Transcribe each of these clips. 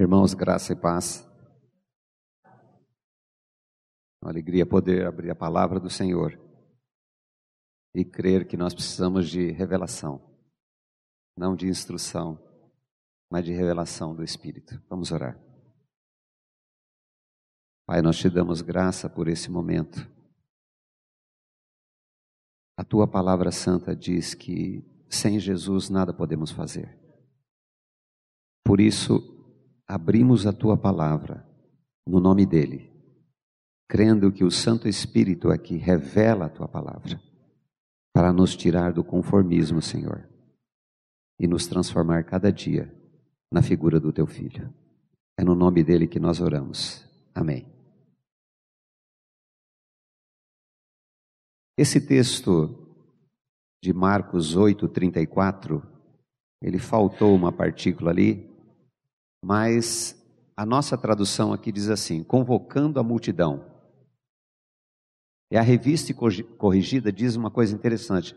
Irmãos, graça e paz. Uma alegria poder abrir a palavra do Senhor e crer que nós precisamos de revelação, não de instrução, mas de revelação do Espírito. Vamos orar. Pai, nós te damos graça por esse momento. A tua palavra santa diz que sem Jesus nada podemos fazer. Por isso, abrimos a tua palavra no nome dele, crendo que o Santo Espírito aqui revela a tua palavra para nos tirar do conformismo, Senhor, e nos transformar cada dia na figura do teu filho. É no nome dele que nós oramos. Amém. Esse texto de Marcos 8:34, ele faltou uma partícula ali, mas a nossa tradução aqui diz assim: convocando a multidão. E a revista corrigida diz uma coisa interessante: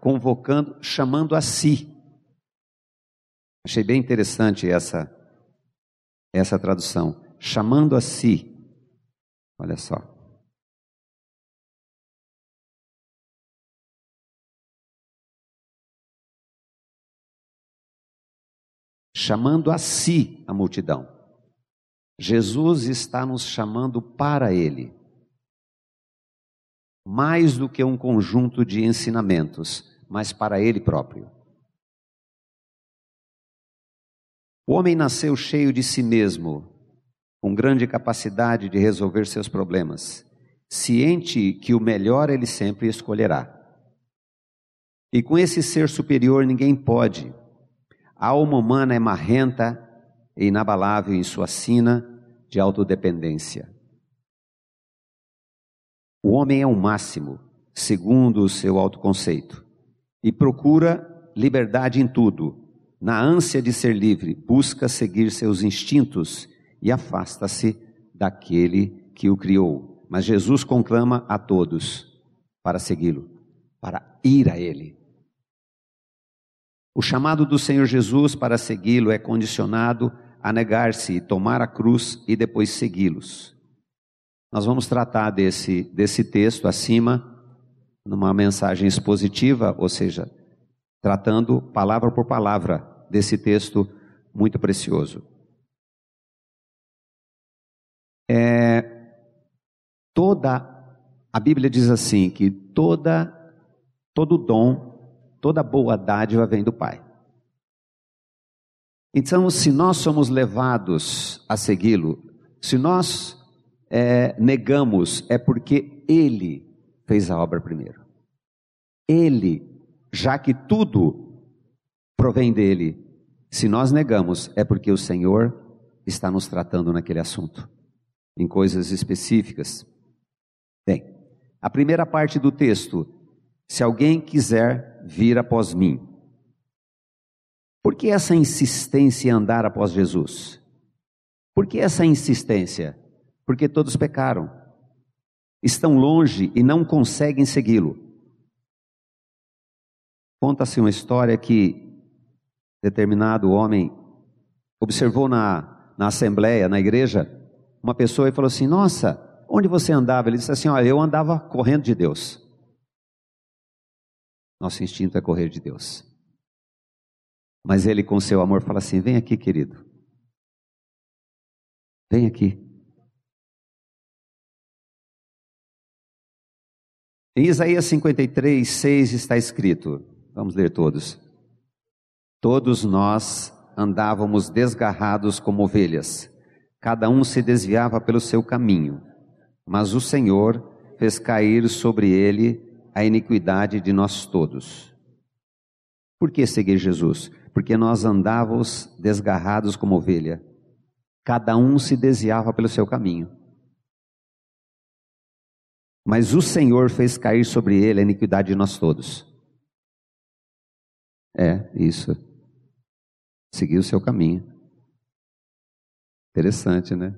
convocando, chamando a si. Achei bem interessante essa essa tradução, chamando a si. Olha só. Chamando a si a multidão. Jesus está nos chamando para Ele. Mais do que um conjunto de ensinamentos, mas para Ele próprio. O homem nasceu cheio de si mesmo, com grande capacidade de resolver seus problemas, ciente que o melhor ele sempre escolherá. E com esse ser superior ninguém pode, a alma humana é marrenta e inabalável em sua sina de autodependência. O homem é o máximo, segundo o seu autoconceito, e procura liberdade em tudo. Na ânsia de ser livre, busca seguir seus instintos e afasta-se daquele que o criou. Mas Jesus conclama a todos para segui-lo, para ir a ele. O chamado do Senhor Jesus para segui-lo é condicionado a negar-se e tomar a cruz e depois segui-los. Nós vamos tratar desse, desse texto acima numa mensagem expositiva, ou seja, tratando palavra por palavra desse texto muito precioso. É, toda a Bíblia diz assim que toda todo dom Toda boa dádiva vem do Pai. Então, se nós somos levados a segui-lo, se nós é, negamos, é porque Ele fez a obra primeiro. Ele, já que tudo provém dele, se nós negamos, é porque o Senhor está nos tratando naquele assunto, em coisas específicas. Bem, a primeira parte do texto, se alguém quiser vir após mim. Por que essa insistência em andar após Jesus? Por que essa insistência? Porque todos pecaram, estão longe e não conseguem segui-lo. Conta-se uma história que determinado homem observou na, na assembleia, na igreja, uma pessoa e falou assim: Nossa, onde você andava? Ele disse assim: Olha, eu andava correndo de Deus. Nosso instinto é correr de Deus. Mas ele, com seu amor, fala assim: Vem aqui, querido. Vem aqui. Em Isaías 53, 6 está escrito: Vamos ler todos. Todos nós andávamos desgarrados como ovelhas, cada um se desviava pelo seu caminho, mas o Senhor fez cair sobre ele a iniquidade de nós todos. Por que seguir Jesus? Porque nós andávamos desgarrados como ovelha, cada um se desviava pelo seu caminho. Mas o Senhor fez cair sobre ele a iniquidade de nós todos. É, isso. Seguiu o seu caminho. Interessante, né?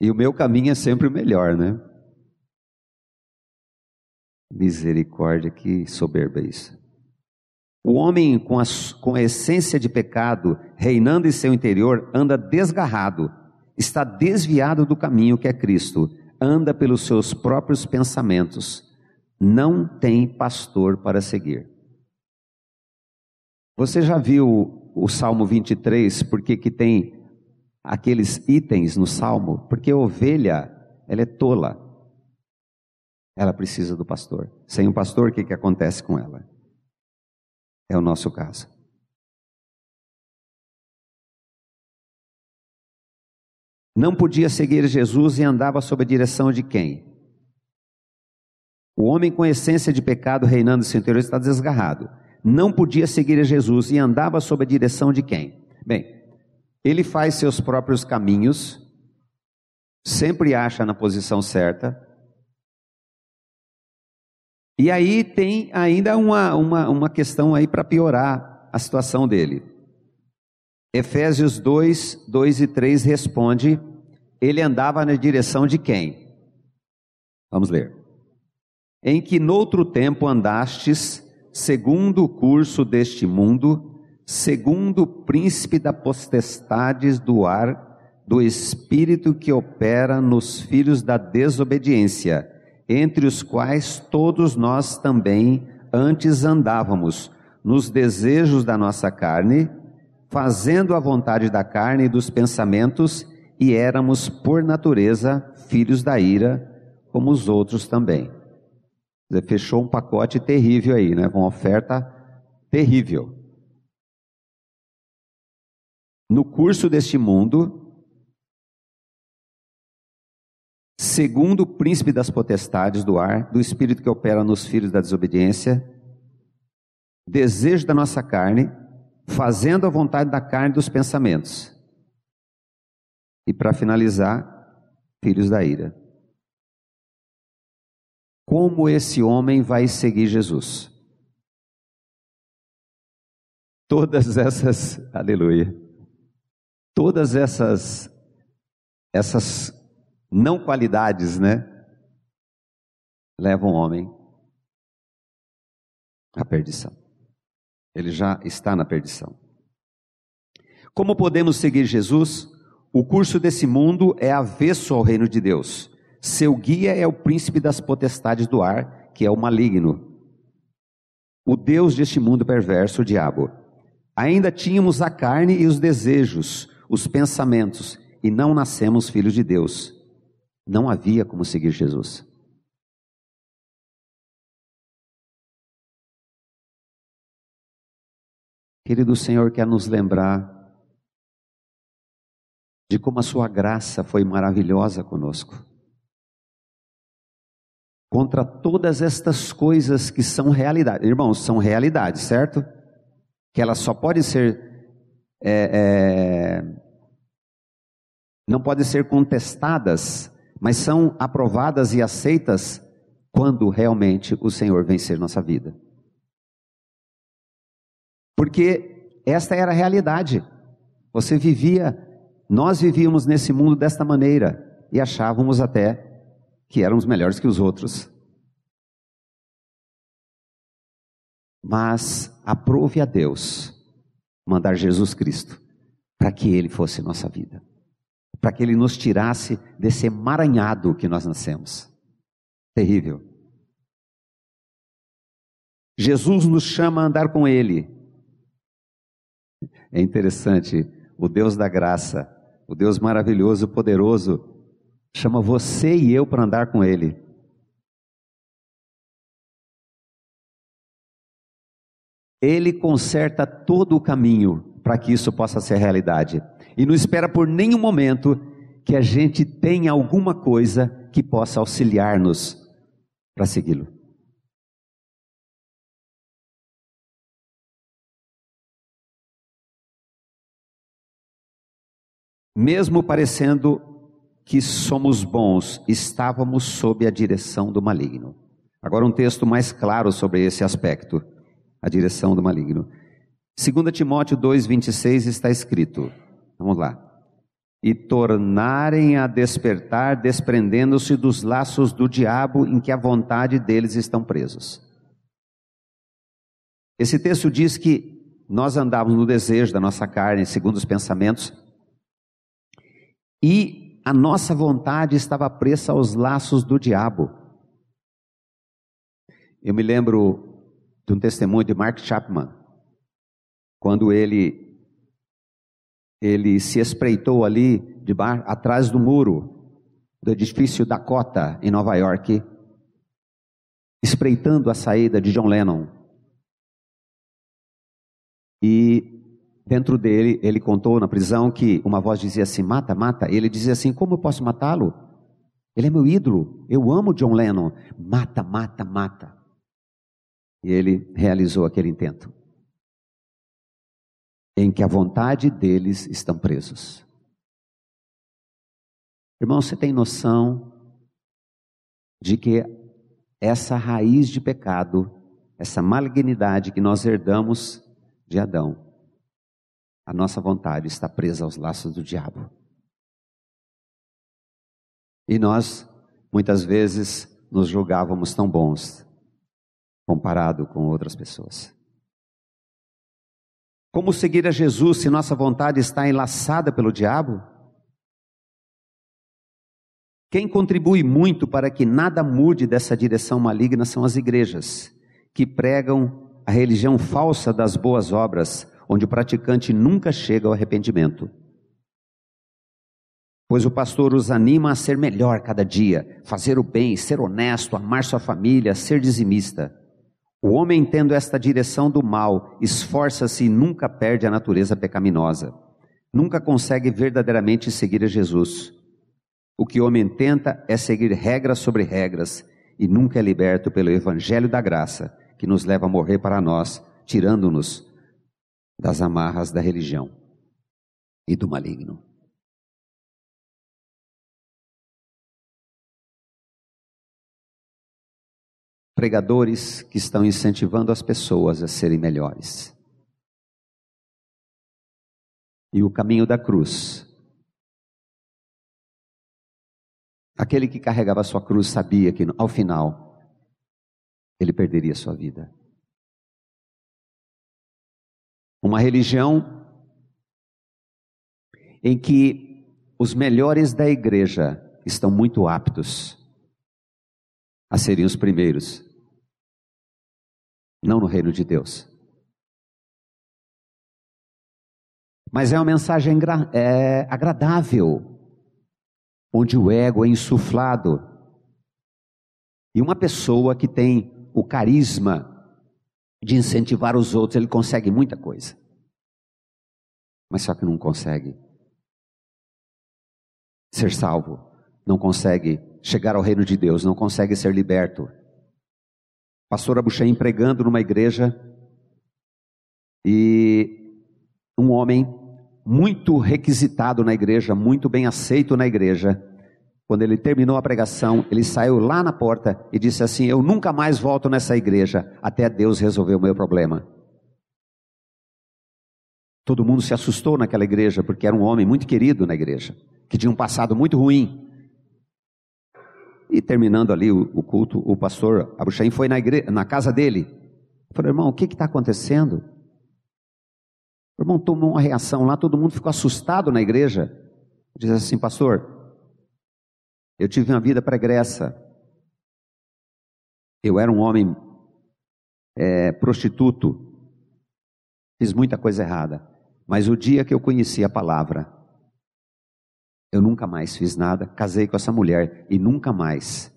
E o meu caminho é sempre o melhor, né? Misericórdia, que soberba isso. O homem com a, com a essência de pecado reinando em seu interior anda desgarrado, está desviado do caminho que é Cristo, anda pelos seus próprios pensamentos, não tem pastor para seguir. Você já viu o Salmo 23, porque que tem aqueles itens no Salmo? Porque a ovelha, ela é tola. Ela precisa do pastor. Sem o pastor, o que, que acontece com ela? É o nosso caso. Não podia seguir Jesus e andava sob a direção de quem? O homem com essência de pecado reinando em seu interior está desgarrado. Não podia seguir Jesus e andava sob a direção de quem? Bem, ele faz seus próprios caminhos, sempre acha na posição certa, e aí tem ainda uma, uma, uma questão aí para piorar a situação dele. Efésios 2, 2 e 3 responde: ele andava na direção de quem? Vamos ler. Em que noutro tempo andastes, segundo o curso deste mundo, segundo o príncipe da potestades do ar, do espírito que opera nos filhos da desobediência entre os quais todos nós também antes andávamos, nos desejos da nossa carne, fazendo a vontade da carne e dos pensamentos, e éramos, por natureza, filhos da ira, como os outros também. Fechou um pacote terrível aí, né? Uma oferta terrível. No curso deste mundo, segundo o príncipe das potestades do ar, do espírito que opera nos filhos da desobediência, desejo da nossa carne, fazendo a vontade da carne dos pensamentos. E para finalizar, filhos da ira. Como esse homem vai seguir Jesus? Todas essas, aleluia, todas essas, essas não qualidades, né? Levam o homem à perdição. Ele já está na perdição. Como podemos seguir Jesus? O curso desse mundo é avesso ao reino de Deus. Seu guia é o príncipe das potestades do ar, que é o maligno. O Deus deste mundo perverso, o diabo. Ainda tínhamos a carne e os desejos, os pensamentos, e não nascemos filhos de Deus. Não havia como seguir Jesus. Querido Senhor, quer nos lembrar de como a Sua graça foi maravilhosa conosco. Contra todas estas coisas que são realidade, irmãos, são realidades, certo? Que elas só podem ser, é, é, não podem ser contestadas mas são aprovadas e aceitas quando realmente o Senhor vencer nossa vida. Porque esta era a realidade. Você vivia, nós vivíamos nesse mundo desta maneira e achávamos até que éramos melhores que os outros. Mas aprove a Deus mandar Jesus Cristo para que ele fosse nossa vida para que Ele nos tirasse desse emaranhado que nós nascemos. Terrível. Jesus nos chama a andar com Ele. É interessante, o Deus da graça, o Deus maravilhoso, poderoso, chama você e eu para andar com Ele. Ele conserta todo o caminho para que isso possa ser realidade e não espera por nenhum momento que a gente tenha alguma coisa que possa auxiliar-nos para segui-lo. Mesmo parecendo que somos bons, estávamos sob a direção do maligno. Agora, um texto mais claro sobre esse aspecto, a direção do maligno. 2 Timóteo 2,26 está escrito: Vamos lá. E tornarem a despertar, desprendendo-se dos laços do diabo em que a vontade deles estão presos. Esse texto diz que nós andávamos no desejo da nossa carne, segundo os pensamentos, e a nossa vontade estava presa aos laços do diabo. Eu me lembro de um testemunho de Mark Chapman, quando ele ele se espreitou ali de bar, atrás do muro do edifício Dakota em Nova York, espreitando a saída de John Lennon. E dentro dele, ele contou na prisão que uma voz dizia assim: mata, mata. Ele dizia assim: como eu posso matá-lo? Ele é meu ídolo, eu amo John Lennon. Mata, mata, mata. E ele realizou aquele intento em que a vontade deles estão presos. Irmão, você tem noção de que essa raiz de pecado, essa malignidade que nós herdamos de Adão, a nossa vontade está presa aos laços do diabo. E nós, muitas vezes, nos julgávamos tão bons comparado com outras pessoas. Como seguir a Jesus se nossa vontade está enlaçada pelo diabo? Quem contribui muito para que nada mude dessa direção maligna são as igrejas, que pregam a religião falsa das boas obras, onde o praticante nunca chega ao arrependimento. Pois o pastor os anima a ser melhor cada dia, fazer o bem, ser honesto, amar sua família, ser dizimista. O homem, tendo esta direção do mal, esforça-se e nunca perde a natureza pecaminosa. Nunca consegue verdadeiramente seguir a Jesus. O que o homem tenta é seguir regras sobre regras e nunca é liberto pelo evangelho da graça, que nos leva a morrer para nós, tirando-nos das amarras da religião e do maligno. Pregadores que estão incentivando as pessoas a serem melhores. E o caminho da cruz. Aquele que carregava sua cruz sabia que ao final ele perderia sua vida. Uma religião em que os melhores da igreja estão muito aptos a serem os primeiros não no reino de Deus. Mas é uma mensagem é, agradável, onde o ego é insuflado. E uma pessoa que tem o carisma de incentivar os outros, ele consegue muita coisa. Mas só que não consegue ser salvo, não consegue chegar ao reino de Deus, não consegue ser liberto pastor Abuchain pregando numa igreja e um homem muito requisitado na igreja, muito bem aceito na igreja. Quando ele terminou a pregação, ele saiu lá na porta e disse assim: Eu nunca mais volto nessa igreja até Deus resolver o meu problema. Todo mundo se assustou naquela igreja, porque era um homem muito querido na igreja, que tinha um passado muito ruim. E terminando ali o, o culto, o pastor Abuchaim foi na, igreja, na casa dele. Falou, irmão, o que está acontecendo? O irmão tomou uma reação lá, todo mundo ficou assustado na igreja. Diz assim, pastor, eu tive uma vida pregressa. Eu era um homem é, prostituto, fiz muita coisa errada. Mas o dia que eu conheci a palavra, eu nunca mais fiz nada, casei com essa mulher e nunca mais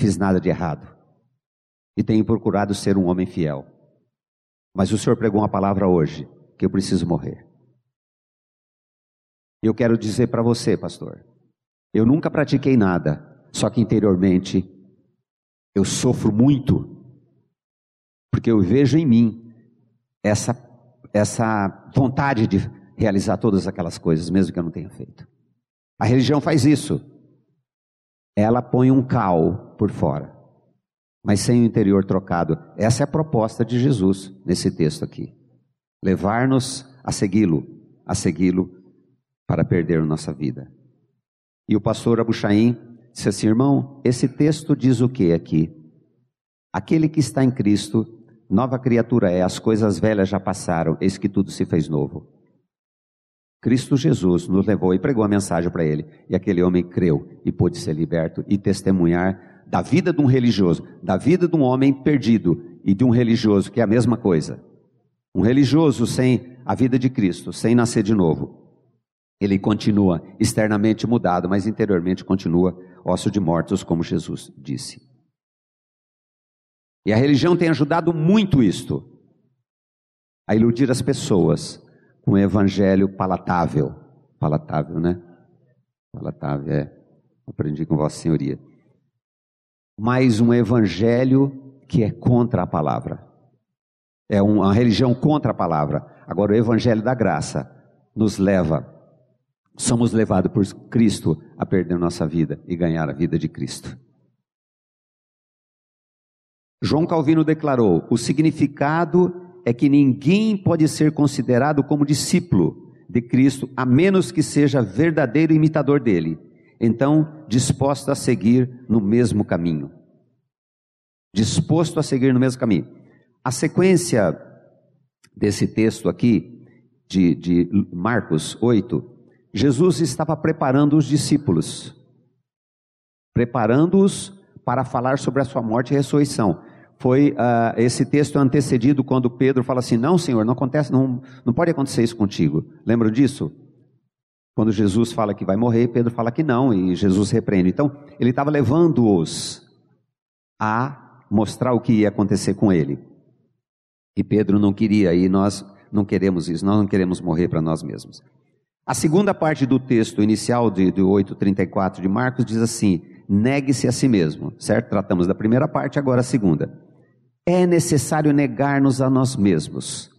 fiz nada de errado. E tenho procurado ser um homem fiel. Mas o Senhor pregou uma palavra hoje que eu preciso morrer. Eu quero dizer para você, pastor, eu nunca pratiquei nada, só que interiormente eu sofro muito, porque eu vejo em mim essa, essa vontade de realizar todas aquelas coisas, mesmo que eu não tenha feito. A religião faz isso. Ela põe um cal por fora, mas sem o interior trocado. Essa é a proposta de Jesus nesse texto aqui. Levar-nos a segui-lo, a segui-lo para perder nossa vida. E o pastor Abuchaim disse assim: irmão, esse texto diz o que aqui? Aquele que está em Cristo Nova criatura é, as coisas velhas já passaram, eis que tudo se fez novo. Cristo Jesus nos levou e pregou a mensagem para ele, e aquele homem creu e pôde ser liberto e testemunhar da vida de um religioso, da vida de um homem perdido e de um religioso, que é a mesma coisa. Um religioso sem a vida de Cristo, sem nascer de novo, ele continua externamente mudado, mas interiormente continua osso de mortos, como Jesus disse. E a religião tem ajudado muito isto, a iludir as pessoas um evangelho palatável. Palatável, né? Palatável, é. Aprendi com Vossa Senhoria. Mas um evangelho que é contra a palavra. É uma religião contra a palavra. Agora, o evangelho da graça nos leva, somos levados por Cristo a perder nossa vida e ganhar a vida de Cristo. João Calvino declarou: o significado é que ninguém pode ser considerado como discípulo de Cristo a menos que seja verdadeiro imitador dele, então disposto a seguir no mesmo caminho. Disposto a seguir no mesmo caminho. A sequência desse texto aqui, de, de Marcos 8, Jesus estava preparando os discípulos, preparando-os para falar sobre a sua morte e ressurreição foi uh, esse texto antecedido quando Pedro fala assim: Não, Senhor, não acontece, não, não pode acontecer isso contigo. Lembram disso? Quando Jesus fala que vai morrer, Pedro fala que não, e Jesus repreende. Então, ele estava levando-os a mostrar o que ia acontecer com ele. E Pedro não queria, e nós não queremos isso, nós não queremos morrer para nós mesmos. A segunda parte do texto inicial de, de 8,34 de Marcos diz assim: negue-se a si mesmo, certo? Tratamos da primeira parte, agora a segunda é necessário negar-nos a nós mesmos.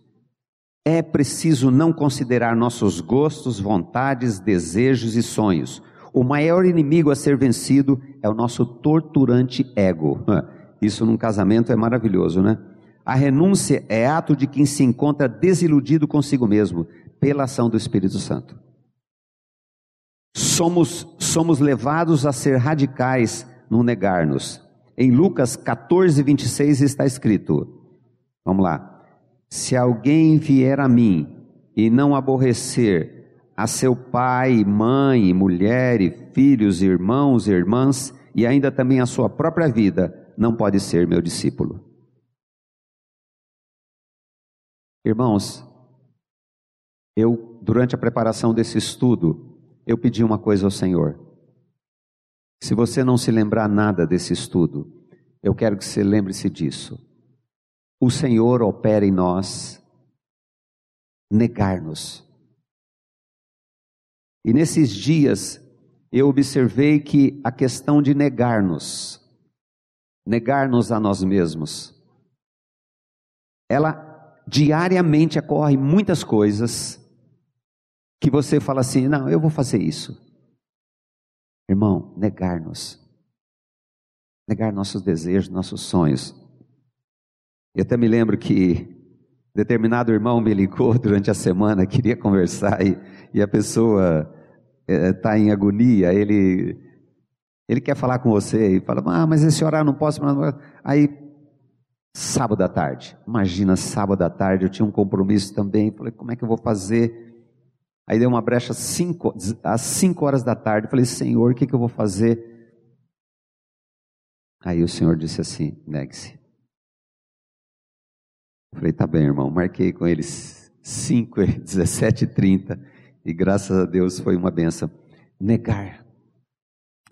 É preciso não considerar nossos gostos, vontades, desejos e sonhos. O maior inimigo a ser vencido é o nosso torturante ego. Isso num casamento é maravilhoso, né? A renúncia é ato de quem se encontra desiludido consigo mesmo pela ação do Espírito Santo. Somos, somos levados a ser radicais no negar-nos. Em Lucas 14, 26 está escrito: Vamos lá. Se alguém vier a mim e não aborrecer a seu pai, mãe, mulher, e filhos, irmãos e irmãs, e ainda também a sua própria vida, não pode ser meu discípulo. Irmãos, eu, durante a preparação desse estudo, eu pedi uma coisa ao Senhor. Se você não se lembrar nada desse estudo, eu quero que você lembre-se disso. O Senhor opera em nós negar-nos. E nesses dias eu observei que a questão de negar-nos, negar-nos a nós mesmos, ela diariamente ocorre muitas coisas que você fala assim: não, eu vou fazer isso. Irmão, negar-nos. Negar nossos desejos, nossos sonhos. Eu até me lembro que determinado irmão me ligou durante a semana, queria conversar e, e a pessoa está é, em agonia, ele, ele quer falar com você e fala, ah, mas esse horário não posso. Aí, sábado à tarde, imagina sábado à tarde, eu tinha um compromisso também, falei, como é que eu vou fazer? Aí deu uma brecha cinco, às 5 horas da tarde. Falei, Senhor, o que, que eu vou fazer? Aí o Senhor disse assim: negue-se. Falei, tá bem, irmão. Marquei com eles 5, 17 e 30. E graças a Deus foi uma benção. Negar.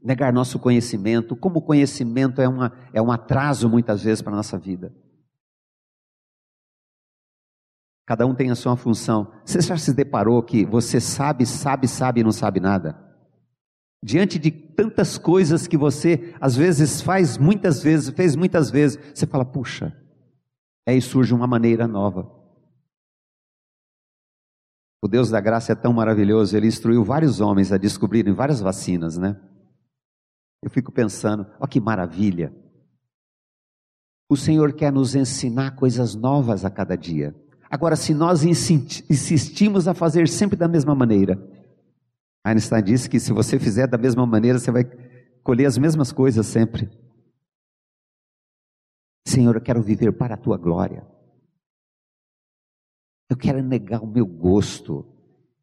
Negar nosso conhecimento. Como o conhecimento é, uma, é um atraso muitas vezes para a nossa vida. Cada um tem a sua função. Você já se deparou que você sabe, sabe, sabe e não sabe nada? Diante de tantas coisas que você às vezes faz muitas vezes, fez muitas vezes, você fala, puxa, aí surge uma maneira nova. O Deus da graça é tão maravilhoso, ele instruiu vários homens a descobrirem várias vacinas, né? Eu fico pensando, ó que maravilha. O Senhor quer nos ensinar coisas novas a cada dia. Agora, se nós insistimos a fazer sempre da mesma maneira, Einstein disse que se você fizer da mesma maneira, você vai colher as mesmas coisas sempre. Senhor, eu quero viver para a tua glória. Eu quero negar o meu gosto.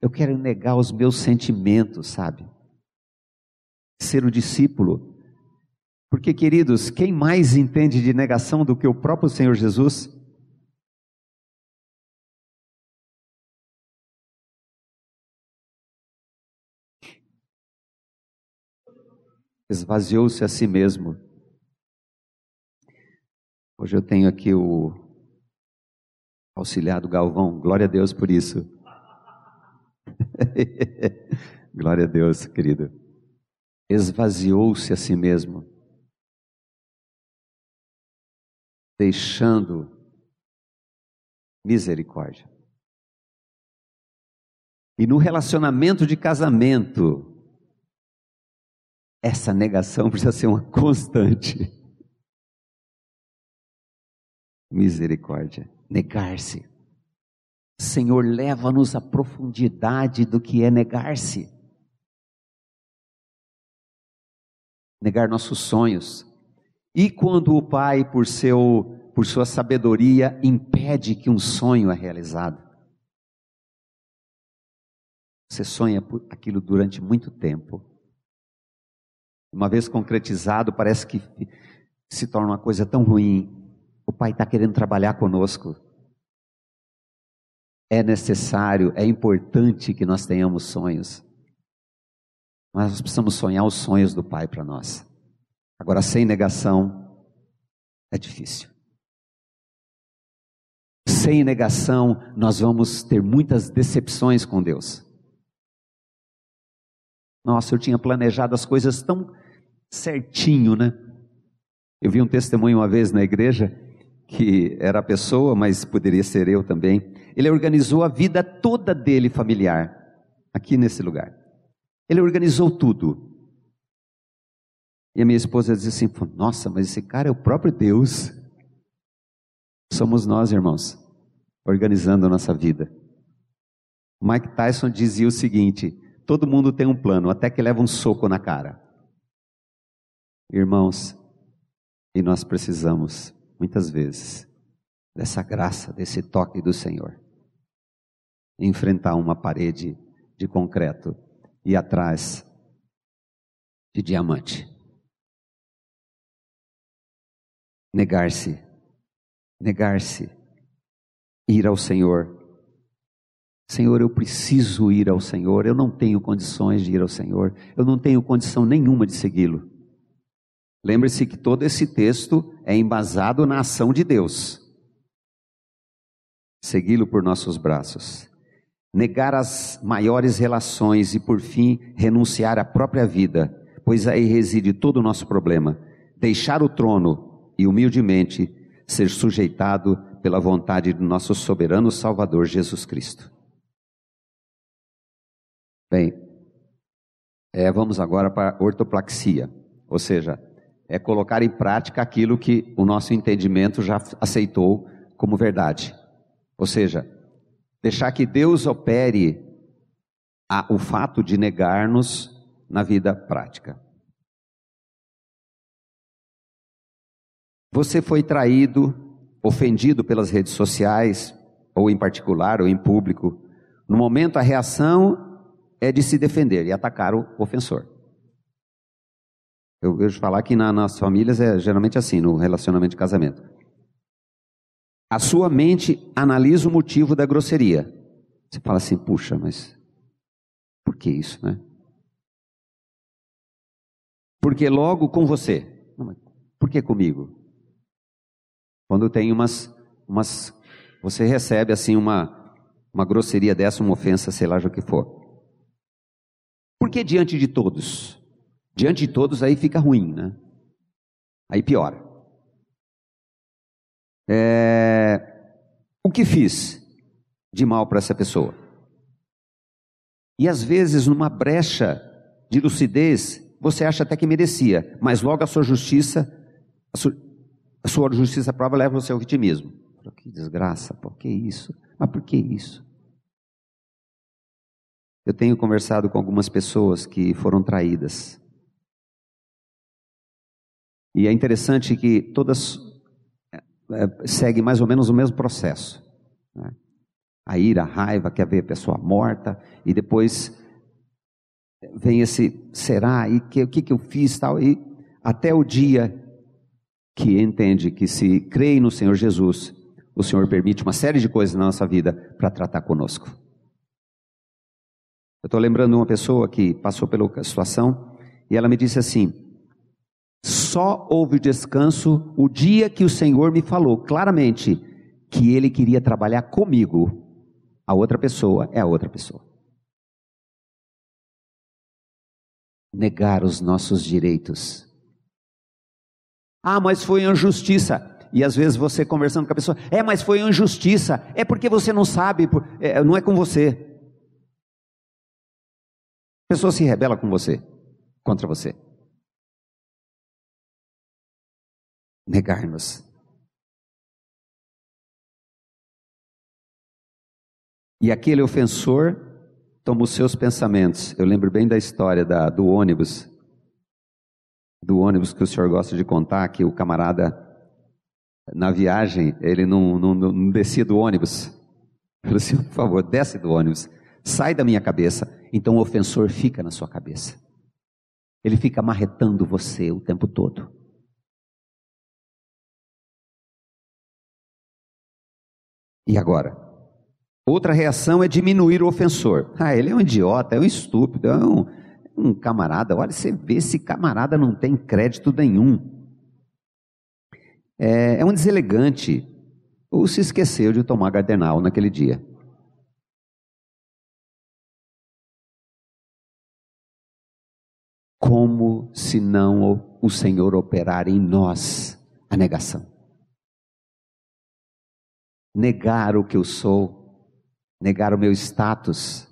Eu quero negar os meus sentimentos, sabe? Ser o discípulo. Porque, queridos, quem mais entende de negação do que o próprio Senhor Jesus? Esvaziou-se a si mesmo. Hoje eu tenho aqui o auxiliado Galvão, glória a Deus por isso. glória a Deus, querido. Esvaziou-se a si mesmo, deixando misericórdia. E no relacionamento de casamento, essa negação precisa ser uma constante. Misericórdia negar-se. Senhor, leva-nos à profundidade do que é negar-se. Negar nossos sonhos. E quando o pai, por seu por sua sabedoria, impede que um sonho é realizado. Você sonha por aquilo durante muito tempo. Uma vez concretizado, parece que se torna uma coisa tão ruim. O Pai está querendo trabalhar conosco. É necessário, é importante que nós tenhamos sonhos. Mas nós precisamos sonhar os sonhos do Pai para nós. Agora, sem negação, é difícil. Sem negação, nós vamos ter muitas decepções com Deus. Nossa, eu tinha planejado as coisas tão certinho, né? Eu vi um testemunho uma vez na igreja que era a pessoa, mas poderia ser eu também. Ele organizou a vida toda dele familiar, aqui nesse lugar. Ele organizou tudo. E a minha esposa disse assim: Nossa, mas esse cara é o próprio Deus. Somos nós, irmãos, organizando a nossa vida. Mike Tyson dizia o seguinte: Todo mundo tem um plano, até que leva um soco na cara. Irmãos, e nós precisamos muitas vezes, dessa graça, desse toque do Senhor. Enfrentar uma parede de concreto e atrás de diamante. Negar-se, negar-se, ir ao Senhor. Senhor, eu preciso ir ao Senhor, eu não tenho condições de ir ao Senhor, eu não tenho condição nenhuma de segui-lo. Lembre-se que todo esse texto é embasado na ação de Deus. Segui-lo por nossos braços. Negar as maiores relações e, por fim, renunciar à própria vida, pois aí reside todo o nosso problema. Deixar o trono e, humildemente, ser sujeitado pela vontade do nosso soberano Salvador Jesus Cristo. Bem, é, vamos agora para ortoplaxia, ou seja, é colocar em prática aquilo que o nosso entendimento já aceitou como verdade. Ou seja, deixar que Deus opere a, o fato de negar-nos na vida prática. Você foi traído, ofendido pelas redes sociais, ou em particular, ou em público. No momento, a reação é de se defender e atacar o ofensor. Eu vejo falar que na, nas famílias é geralmente assim, no relacionamento de casamento. A sua mente analisa o motivo da grosseria. Você fala assim, puxa, mas por que isso, né? Porque logo com você. Não, por que comigo? Quando tem umas, umas, você recebe assim uma, uma grosseria dessa, uma ofensa, sei lá o que for. Por que diante de todos? Diante de todos, aí fica ruim, né? Aí piora. É... O que fiz de mal para essa pessoa? E às vezes, numa brecha de lucidez, você acha até que merecia, mas logo a sua justiça, a sua, a sua justiça prova leva você ao vitimismo. Que desgraça, por que isso? Mas por que isso? Eu tenho conversado com algumas pessoas que foram traídas. E é interessante que todas é, segue mais ou menos o mesmo processo. Né? A ira, a raiva, quer ver a pessoa morta, e depois vem esse será, e que, o que, que eu fiz tal, e até o dia que entende que se crê no Senhor Jesus, o Senhor permite uma série de coisas na nossa vida para tratar conosco. Eu estou lembrando uma pessoa que passou pela situação e ela me disse assim: só houve descanso o dia que o Senhor me falou claramente que Ele queria trabalhar comigo. A outra pessoa é a outra pessoa. Negar os nossos direitos. Ah, mas foi injustiça. E às vezes você conversando com a pessoa, é, mas foi injustiça. É porque você não sabe, é, não é com você. A pessoa se rebela com você, contra você. Negar-nos. E aquele ofensor toma os seus pensamentos. Eu lembro bem da história da, do ônibus, do ônibus que o senhor gosta de contar, que o camarada, na viagem, ele não, não, não descia do ônibus. Falei assim, por favor, desce do ônibus, sai da minha cabeça. Então o ofensor fica na sua cabeça. Ele fica marretando você o tempo todo. E agora? Outra reação é diminuir o ofensor. Ah, ele é um idiota, é um estúpido, é um, um camarada. Olha, você vê, esse camarada não tem crédito nenhum. É, é um deselegante. Ou se esqueceu de tomar gardenal naquele dia. Como se não o Senhor operar em nós a negação? Negar o que eu sou negar o meu status.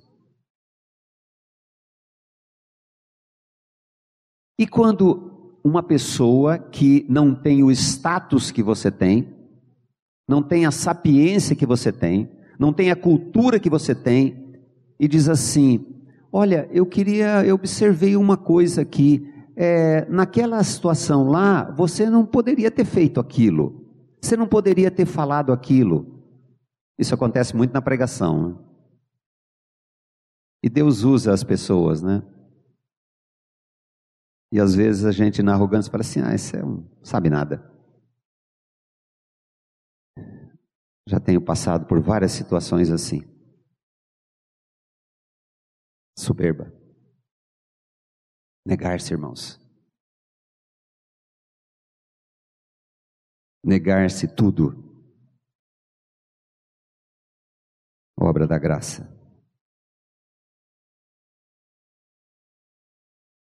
E quando uma pessoa que não tem o status que você tem, não tem a sapiência que você tem, não tem a cultura que você tem, e diz assim: Olha, eu queria, eu observei uma coisa aqui, é, naquela situação lá, você não poderia ter feito aquilo, você não poderia ter falado aquilo. Isso acontece muito na pregação. Né? E Deus usa as pessoas, né? E às vezes a gente na arrogância fala assim: ah, isso é um, sabe nada. Já tenho passado por várias situações assim. Soberba. Negar-se, irmãos. Negar-se tudo obra da graça.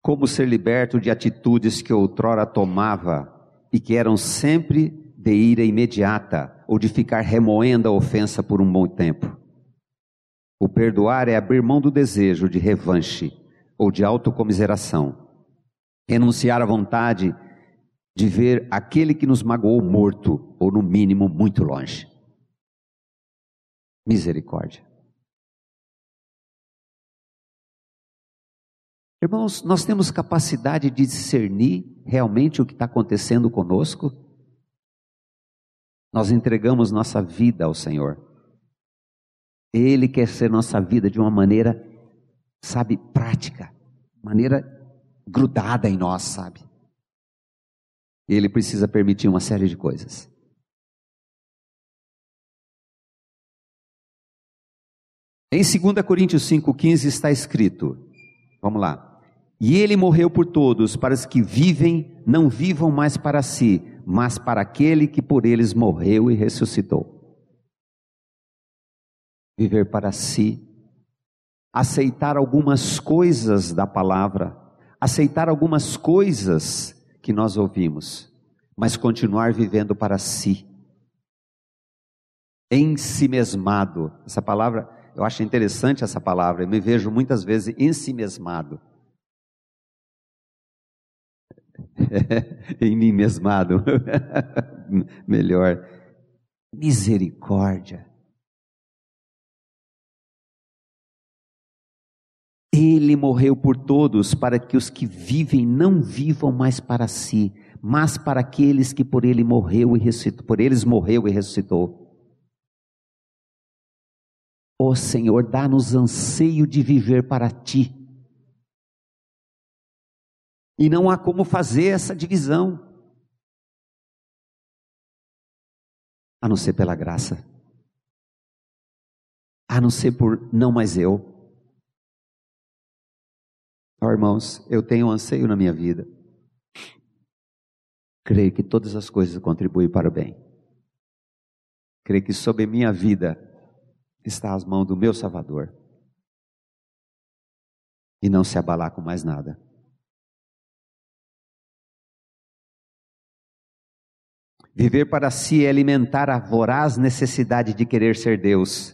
Como ser liberto de atitudes que outrora tomava e que eram sempre de ira imediata ou de ficar remoendo a ofensa por um bom tempo. O perdoar é abrir mão do desejo de revanche ou de autocomiseração. Renunciar à vontade de ver aquele que nos magoou morto ou, no mínimo, muito longe. Misericórdia. Irmãos, nós temos capacidade de discernir realmente o que está acontecendo conosco? Nós entregamos nossa vida ao Senhor. Ele quer ser nossa vida de uma maneira, sabe, prática, maneira grudada em nós, sabe? Ele precisa permitir uma série de coisas. Em 2 Coríntios 5,15 está escrito: vamos lá. E ele morreu por todos, para os que vivem, não vivam mais para si, mas para aquele que por eles morreu e ressuscitou. Viver para si, aceitar algumas coisas da palavra, aceitar algumas coisas que nós ouvimos, mas continuar vivendo para si. Em si mesmado, essa palavra eu acho interessante essa palavra, eu me vejo muitas vezes ensimesmado. em mim mesmado. Melhor. Misericórdia. Ele morreu por todos para que os que vivem não vivam mais para si, mas para aqueles que por ele morreu e ressuscitou, por eles morreu e ressuscitou. Ó oh, Senhor, dá-nos anseio de viver para ti. E não há como fazer essa divisão, a não ser pela graça, a não ser por não mais eu. Oh, irmãos, eu tenho um anseio na minha vida. Creio que todas as coisas contribuem para o bem. Creio que sobre minha vida está às mãos do meu Salvador. E não se abalar com mais nada. Viver para si é alimentar a voraz necessidade de querer ser Deus.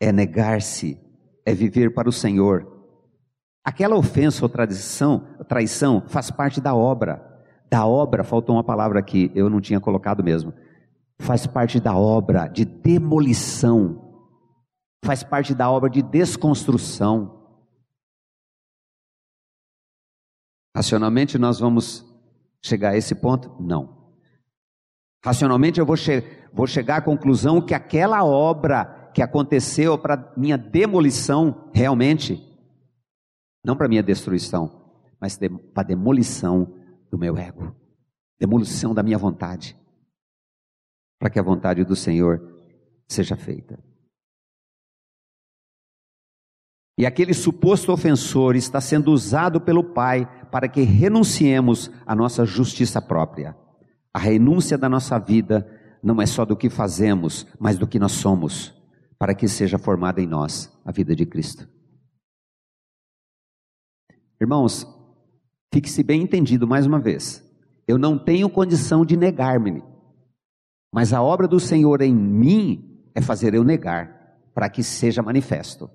É negar-se, é viver para o Senhor. Aquela ofensa ou traição, traição faz parte da obra. Da obra, faltou uma palavra aqui, eu não tinha colocado mesmo faz parte da obra de demolição, faz parte da obra de desconstrução. Racionalmente nós vamos chegar a esse ponto? Não. Racionalmente eu vou, che vou chegar à conclusão que aquela obra que aconteceu para minha demolição, realmente, não para minha destruição, mas de, para demolição do meu ego, demolição da minha vontade para que a vontade do Senhor seja feita. E aquele suposto ofensor está sendo usado pelo Pai para que renunciemos à nossa justiça própria. A renúncia da nossa vida não é só do que fazemos, mas do que nós somos, para que seja formada em nós a vida de Cristo. Irmãos, fique-se bem entendido mais uma vez. Eu não tenho condição de negar-me mas a obra do Senhor em mim é fazer eu negar, para que seja manifesto.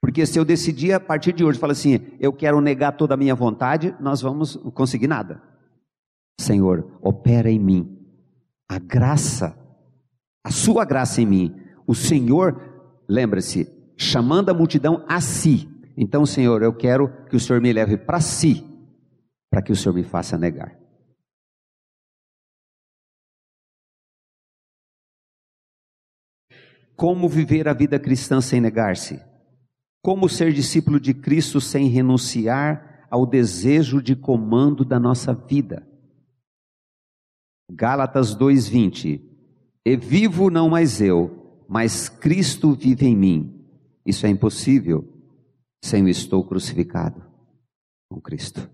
Porque se eu decidir a partir de hoje, falar assim, eu quero negar toda a minha vontade, nós vamos conseguir nada. Senhor, opera em mim a graça, a sua graça em mim. O Senhor, lembre-se, chamando a multidão a si. Então, Senhor, eu quero que o Senhor me leve para si, para que o Senhor me faça negar. Como viver a vida cristã sem negar-se? Como ser discípulo de Cristo sem renunciar ao desejo de comando da nossa vida? Gálatas 2:20 E vivo não mais eu, mas Cristo vive em mim. Isso é impossível sem o estou crucificado com Cristo.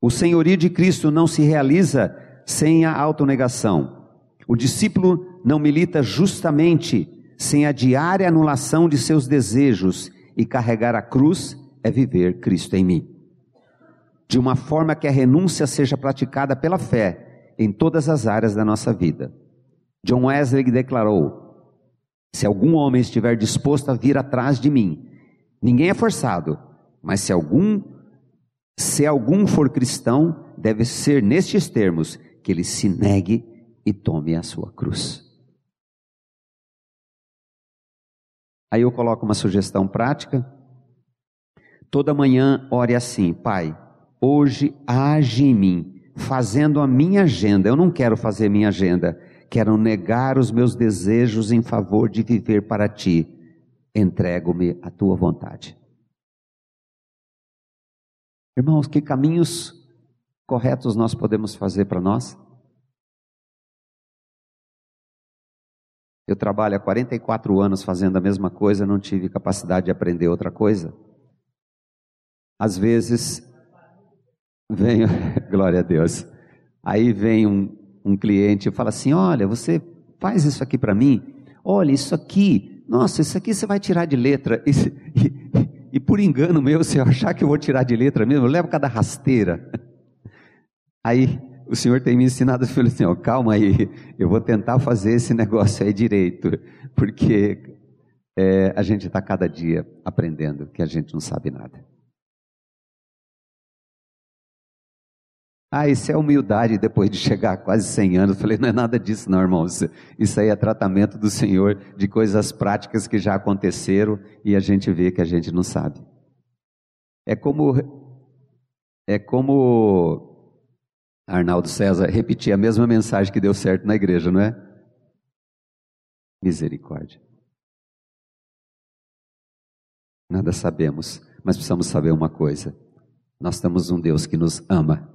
O senhorio de Cristo não se realiza sem a autonegação. O discípulo não milita justamente sem a diária anulação de seus desejos e carregar a cruz é viver Cristo em mim. De uma forma que a renúncia seja praticada pela fé em todas as áreas da nossa vida. John Wesley declarou: Se algum homem estiver disposto a vir atrás de mim, ninguém é forçado, mas se algum se algum for cristão, deve ser nestes termos que ele se negue e tome a sua cruz. Aí eu coloco uma sugestão prática. Toda manhã ore assim: Pai, hoje age em mim, fazendo a minha agenda. Eu não quero fazer minha agenda, quero negar os meus desejos em favor de viver para ti. Entrego-me à tua vontade. Irmãos, que caminhos corretos nós podemos fazer para nós? Eu trabalho há 44 anos fazendo a mesma coisa, não tive capacidade de aprender outra coisa. Às vezes, vem, glória a Deus, aí vem um, um cliente e fala assim: Olha, você faz isso aqui para mim, olha, isso aqui, nossa, isso aqui você vai tirar de letra. E, e, e por engano meu, se eu achar que eu vou tirar de letra mesmo, eu levo cada rasteira. Aí o Senhor tem me ensinado, filho, assim, ó, calma aí, eu vou tentar fazer esse negócio aí direito, porque é, a gente está cada dia aprendendo que a gente não sabe nada. Ah, isso é humildade depois de chegar a quase 100 anos. Eu falei, não é nada disso, não. Isso aí é tratamento do Senhor de coisas práticas que já aconteceram e a gente vê que a gente não sabe. É como, é como Arnaldo César repetir a mesma mensagem que deu certo na igreja, não é? Misericórdia. Nada sabemos, mas precisamos saber uma coisa: nós temos um Deus que nos ama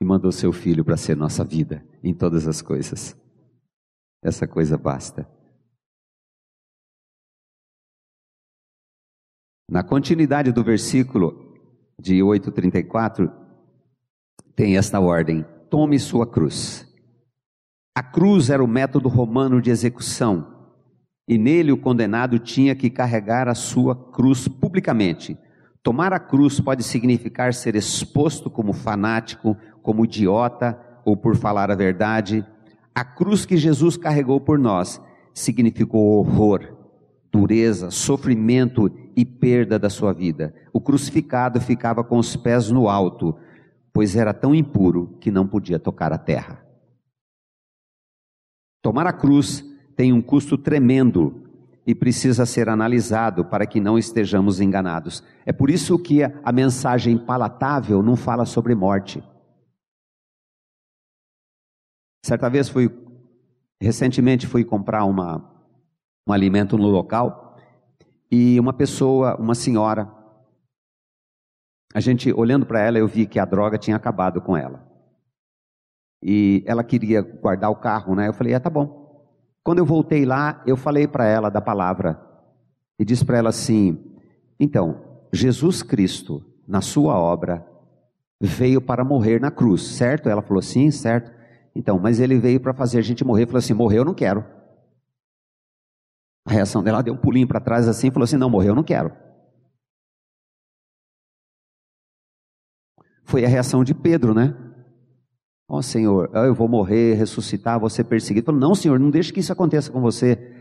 e mandou seu filho para ser nossa vida em todas as coisas. Essa coisa basta. Na continuidade do versículo de 8:34 tem esta ordem: tome sua cruz. A cruz era o método romano de execução, e nele o condenado tinha que carregar a sua cruz publicamente. Tomar a cruz pode significar ser exposto como fanático, como idiota ou por falar a verdade. A cruz que Jesus carregou por nós significou horror, dureza, sofrimento e perda da sua vida. O crucificado ficava com os pés no alto, pois era tão impuro que não podia tocar a terra. Tomar a cruz tem um custo tremendo e precisa ser analisado para que não estejamos enganados. É por isso que a mensagem palatável não fala sobre morte. Certa vez fui, recentemente fui comprar uma, um alimento no local e uma pessoa, uma senhora, a gente olhando para ela eu vi que a droga tinha acabado com ela. E ela queria guardar o carro, né? Eu falei, ah, tá bom. Quando eu voltei lá, eu falei para ela da palavra e disse para ela assim: então, Jesus Cristo, na sua obra, veio para morrer na cruz, certo? Ela falou, sim, certo. Então, mas ele veio para fazer a gente morrer. Falou assim: morreu, eu não quero. A reação dela deu um pulinho para trás assim, falou assim: não, morreu, eu não quero. Foi a reação de Pedro, né? Ó oh, Senhor, eu vou morrer, ressuscitar, vou ser perseguido. Falou, não, Senhor, não deixe que isso aconteça com você.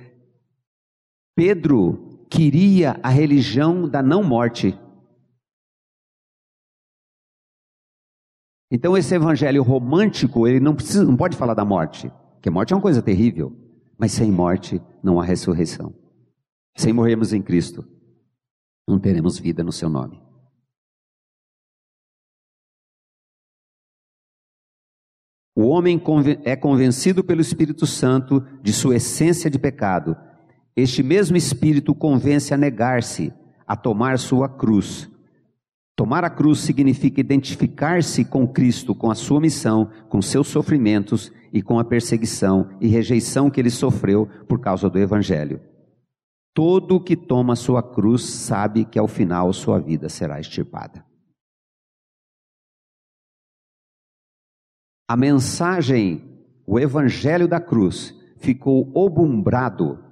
Pedro queria a religião da não morte. Então esse evangelho romântico, ele não precisa, não pode falar da morte, porque morte é uma coisa terrível, mas sem morte não há ressurreição. Sem morrermos em Cristo, não teremos vida no seu nome. O homem é convencido pelo Espírito Santo de sua essência de pecado. Este mesmo Espírito convence a negar-se, a tomar sua cruz. Tomar a cruz significa identificar-se com Cristo, com a sua missão, com seus sofrimentos e com a perseguição e rejeição que ele sofreu por causa do Evangelho. Todo que toma sua cruz sabe que ao final sua vida será extirpada. A mensagem, o evangelho da cruz, ficou obumbrado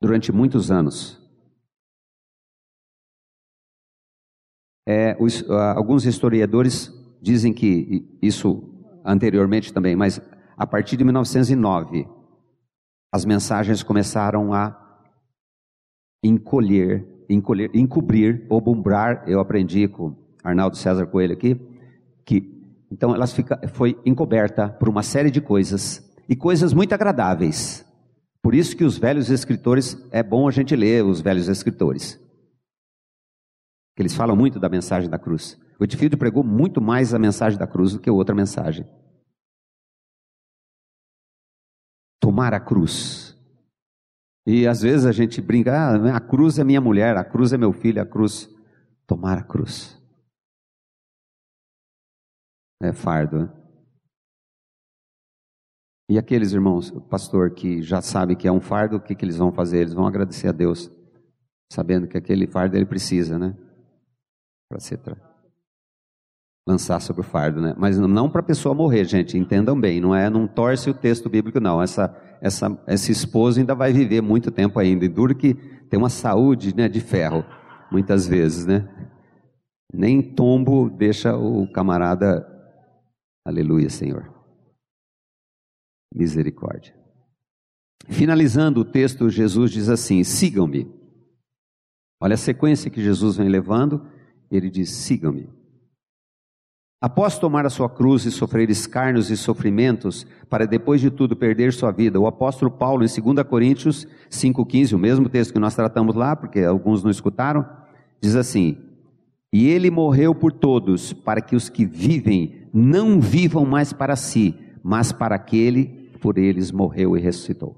durante muitos anos. É, os, alguns historiadores dizem que isso anteriormente também, mas a partir de 1909 as mensagens começaram a encolher, encolher, encobrir, obumbrar. Eu aprendi com Arnaldo César Coelho aqui que então ela fica, foi encoberta por uma série de coisas e coisas muito agradáveis. Por isso que os velhos escritores é bom a gente ler os velhos escritores. Que eles falam muito da mensagem da cruz. O Edifídio pregou muito mais a mensagem da cruz do que outra mensagem. Tomar a cruz. E às vezes a gente brinca, ah, a cruz é minha mulher, a cruz é meu filho, a cruz. Tomar a cruz é fardo. Né? E aqueles irmãos, pastor, que já sabe que é um fardo, o que, que eles vão fazer? Eles vão agradecer a Deus, sabendo que aquele fardo ele precisa, né? Para ser tra... lançar sobre o fardo, né? Mas não para a pessoa morrer, gente, entendam bem, não é, não torce o texto bíblico, não. Essa, essa, esse esposo ainda vai viver muito tempo ainda, e duro que tem uma saúde né, de ferro, muitas vezes, né? Nem tombo deixa o camarada Aleluia, Senhor. Misericórdia. Finalizando o texto, Jesus diz assim: sigam-me. Olha a sequência que Jesus vem levando, ele diz: sigam-me. Após tomar a sua cruz e sofrer escárnios e sofrimentos, para depois de tudo perder sua vida, o apóstolo Paulo, em 2 Coríntios 5,15, o mesmo texto que nós tratamos lá, porque alguns não escutaram, diz assim: E ele morreu por todos, para que os que vivem não vivam mais para si, mas para aquele por eles morreu e ressuscitou.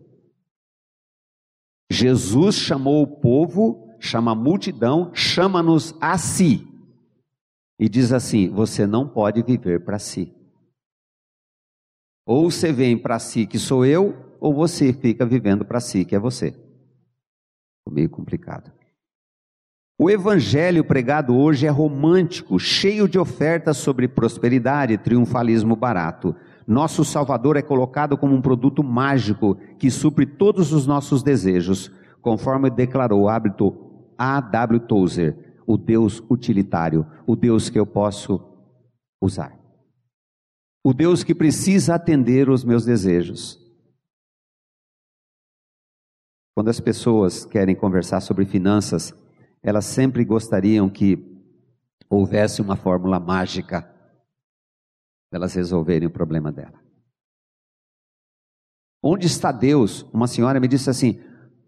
Jesus chamou o povo, chama a multidão, chama-nos a si. E diz assim: você não pode viver para si. Ou você vem para si, que sou eu, ou você fica vivendo para si, que é você. Meio complicado. O evangelho pregado hoje é romântico, cheio de ofertas sobre prosperidade e triunfalismo barato. Nosso Salvador é colocado como um produto mágico que supre todos os nossos desejos, conforme declarou o hábito A. W. Tozer, o Deus utilitário, o Deus que eu posso usar. O Deus que precisa atender os meus desejos. Quando as pessoas querem conversar sobre finanças, elas sempre gostariam que houvesse uma fórmula mágica elas resolverem o problema dela. Onde está Deus? Uma senhora me disse assim: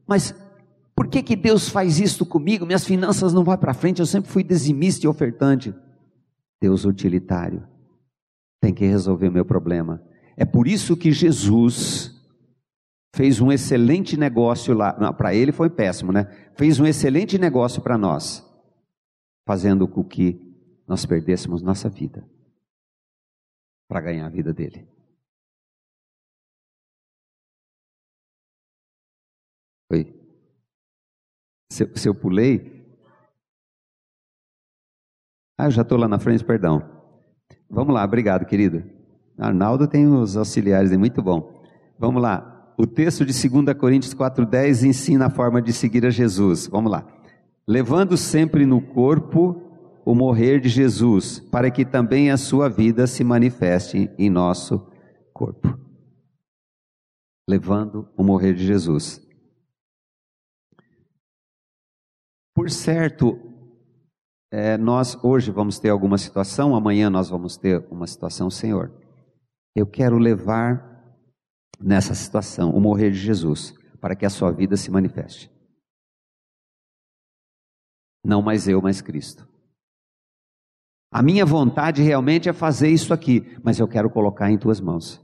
Mas por que, que Deus faz isso comigo? Minhas finanças não vão para frente, eu sempre fui dizimista e ofertante. Deus utilitário tem que resolver o meu problema. É por isso que Jesus fez um excelente negócio lá. Para ele foi péssimo, né? Fez um excelente negócio para nós, fazendo com que nós perdêssemos nossa vida para ganhar a vida dele. Oi. Se, se eu pulei. Ah, eu já estou lá na frente, perdão. Vamos lá, obrigado, querido. Arnaldo tem os auxiliares, é muito bom. Vamos lá. O texto de 2 Coríntios 4,10 ensina a forma de seguir a Jesus. Vamos lá. Levando sempre no corpo o morrer de Jesus, para que também a sua vida se manifeste em nosso corpo. Levando o morrer de Jesus. Por certo, é, nós hoje vamos ter alguma situação, amanhã nós vamos ter uma situação, Senhor. Eu quero levar nessa situação o morrer de Jesus, para que a sua vida se manifeste. Não mais eu, mas Cristo. A minha vontade realmente é fazer isso aqui, mas eu quero colocar em tuas mãos.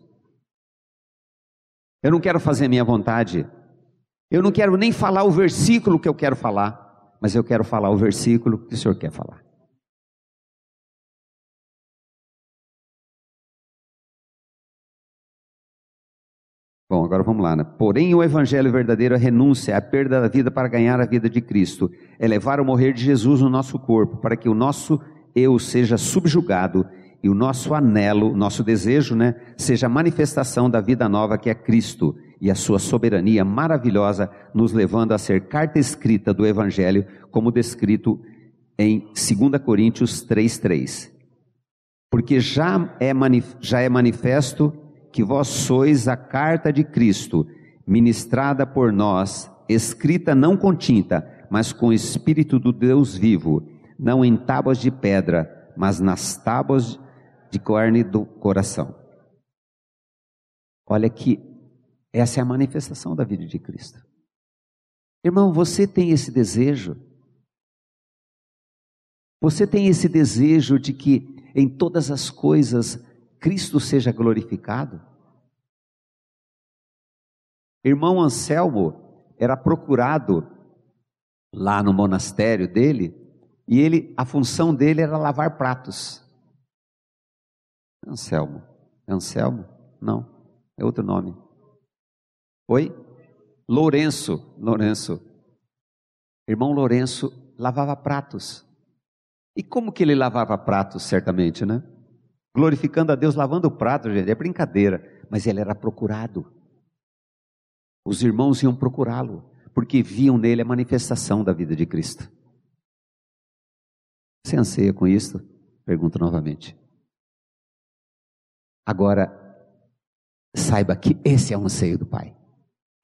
Eu não quero fazer minha vontade. Eu não quero nem falar o versículo que eu quero falar, mas eu quero falar o versículo que o Senhor quer falar. Bom, agora vamos lá. Né? Porém, o evangelho verdadeiro é renúncia, é a perda da vida para ganhar a vida de Cristo, é levar o morrer de Jesus no nosso corpo, para que o nosso eu seja subjugado e o nosso anelo, nosso desejo, né, seja a manifestação da vida nova que é Cristo e a sua soberania maravilhosa, nos levando a ser carta escrita do Evangelho, como descrito em 2 Coríntios 3,3. Porque já é, já é manifesto que vós sois a carta de Cristo, ministrada por nós, escrita não com tinta, mas com o Espírito do Deus vivo não em tábuas de pedra, mas nas tábuas de carne do coração. Olha que essa é a manifestação da vida de Cristo. Irmão, você tem esse desejo? Você tem esse desejo de que em todas as coisas Cristo seja glorificado? Irmão Anselmo era procurado lá no monastério dele e ele, a função dele era lavar pratos. Anselmo. Anselmo? Não. É outro nome. Oi? Lourenço. Lourenço. Irmão Lourenço lavava pratos. E como que ele lavava pratos, certamente, né? Glorificando a Deus lavando o prato, gente, é brincadeira. Mas ele era procurado. Os irmãos iam procurá-lo, porque viam nele a manifestação da vida de Cristo. Você anseia com isso? Pergunto novamente. Agora, saiba que esse é o anseio do Pai.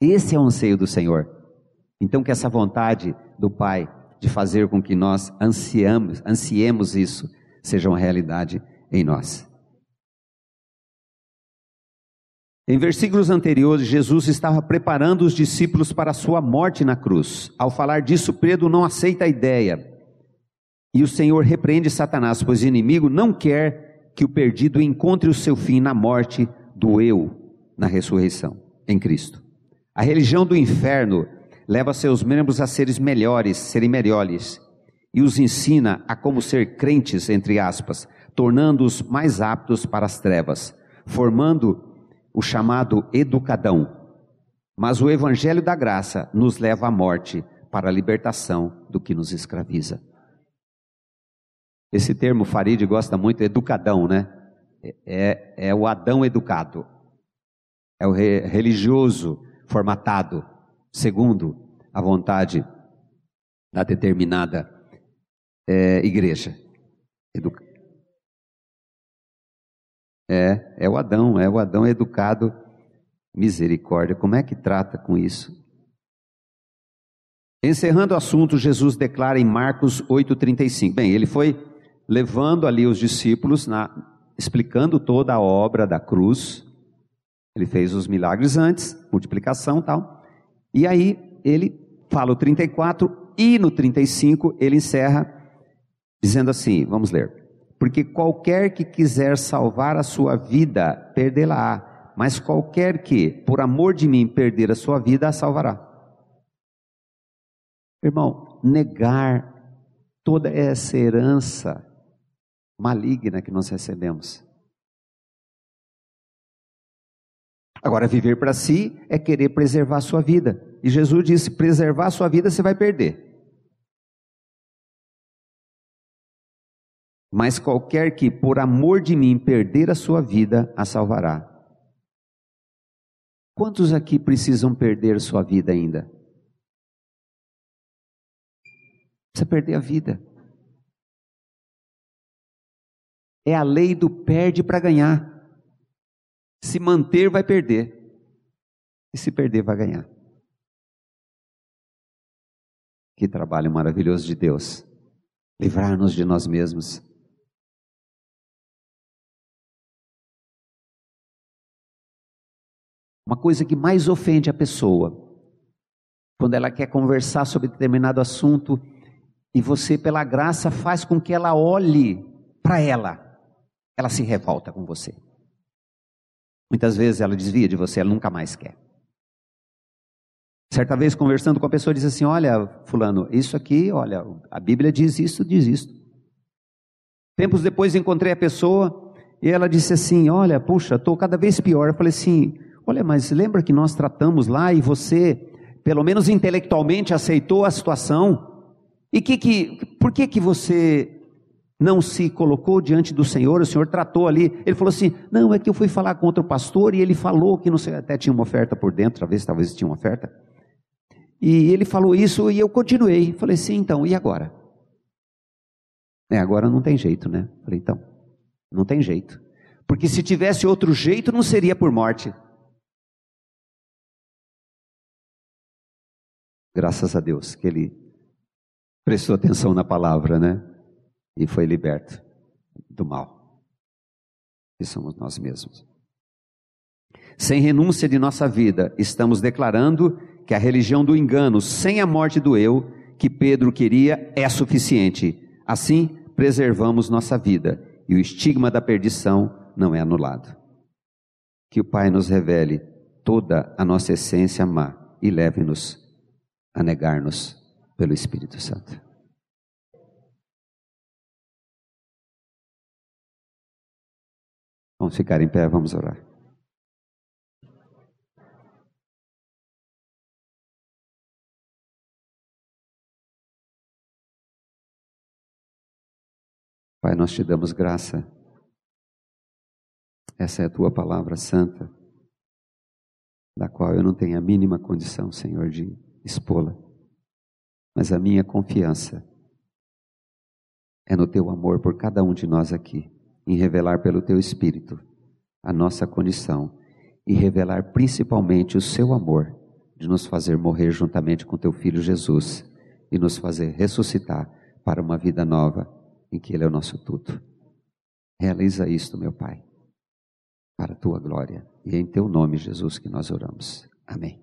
Esse é o anseio do Senhor. Então, que essa vontade do Pai de fazer com que nós ansiamos, ansiemos isso, seja uma realidade em nós. Em versículos anteriores, Jesus estava preparando os discípulos para a sua morte na cruz. Ao falar disso, Pedro não aceita a ideia E o Senhor repreende Satanás, pois o inimigo não quer que o perdido encontre o seu fim na morte do eu, na ressurreição, em Cristo. A religião do inferno leva seus membros a seres melhores, serem melhores, e os ensina a como ser crentes, entre aspas, tornando-os mais aptos para as trevas, formando o chamado educadão. Mas o evangelho da graça nos leva à morte para a libertação do que nos escraviza. Esse termo Farid gosta muito, educadão, né? É, é o Adão educado, é o re, religioso formatado, segundo a vontade da determinada é, igreja. É, é o Adão, é o Adão educado, misericórdia. Como é que trata com isso? Encerrando o assunto, Jesus declara em Marcos 8,35. Bem, ele foi levando ali os discípulos, na, explicando toda a obra da cruz. Ele fez os milagres antes, multiplicação e tal. E aí ele fala o 34 e no 35 ele encerra dizendo assim: vamos ler. Porque qualquer que quiser salvar a sua vida, perdê-la-á. Mas qualquer que, por amor de mim, perder a sua vida, a salvará. Irmão, negar toda essa herança maligna que nós recebemos. Agora, viver para si é querer preservar a sua vida. E Jesus disse: preservar a sua vida você vai perder. Mas qualquer que, por amor de mim, perder a sua vida, a salvará. Quantos aqui precisam perder sua vida ainda? Precisa perder a vida. É a lei do perde para ganhar. Se manter, vai perder. E se perder, vai ganhar. Que trabalho maravilhoso de Deus. Livrar-nos de nós mesmos. Uma coisa que mais ofende a pessoa, quando ela quer conversar sobre determinado assunto, e você, pela graça, faz com que ela olhe para ela ela se revolta com você. Muitas vezes ela desvia de você, ela nunca mais quer. Certa vez, conversando com a pessoa, diz assim: Olha, Fulano, isso aqui, olha, a Bíblia diz isso, diz isso. Tempos depois encontrei a pessoa e ela disse assim: Olha, puxa, estou cada vez pior. Eu falei assim: Olha, mas lembra que nós tratamos lá e você, pelo menos intelectualmente, aceitou a situação? E que, que, por que, que você não se colocou diante do Senhor, o Senhor tratou ali, ele falou assim: Não, é que eu fui falar com outro pastor e ele falou que não sei, até tinha uma oferta por dentro, talvez, talvez tinha uma oferta. E ele falou isso e eu continuei. Falei, sim, então, e agora? É, agora não tem jeito, né? Falei, então, não tem jeito. Porque se tivesse outro jeito, não seria por morte. Graças a Deus que ele prestou atenção na palavra, né? E foi liberto do mal, que somos nós mesmos. Sem renúncia de nossa vida, estamos declarando que a religião do engano, sem a morte do eu, que Pedro queria, é suficiente. Assim, preservamos nossa vida e o estigma da perdição não é anulado. Que o Pai nos revele toda a nossa essência má e leve-nos a negar-nos pelo Espírito Santo. Vamos ficar em pé, vamos orar. Pai, nós te damos graça. Essa é a tua palavra santa, da qual eu não tenho a mínima condição, Senhor, de expô-la. Mas a minha confiança é no teu amor por cada um de nós aqui em revelar pelo teu Espírito a nossa condição e revelar principalmente o seu amor de nos fazer morrer juntamente com teu Filho Jesus e nos fazer ressuscitar para uma vida nova em que Ele é o nosso tudo. Realiza isto, meu Pai, para a tua glória e em teu nome, Jesus, que nós oramos. Amém.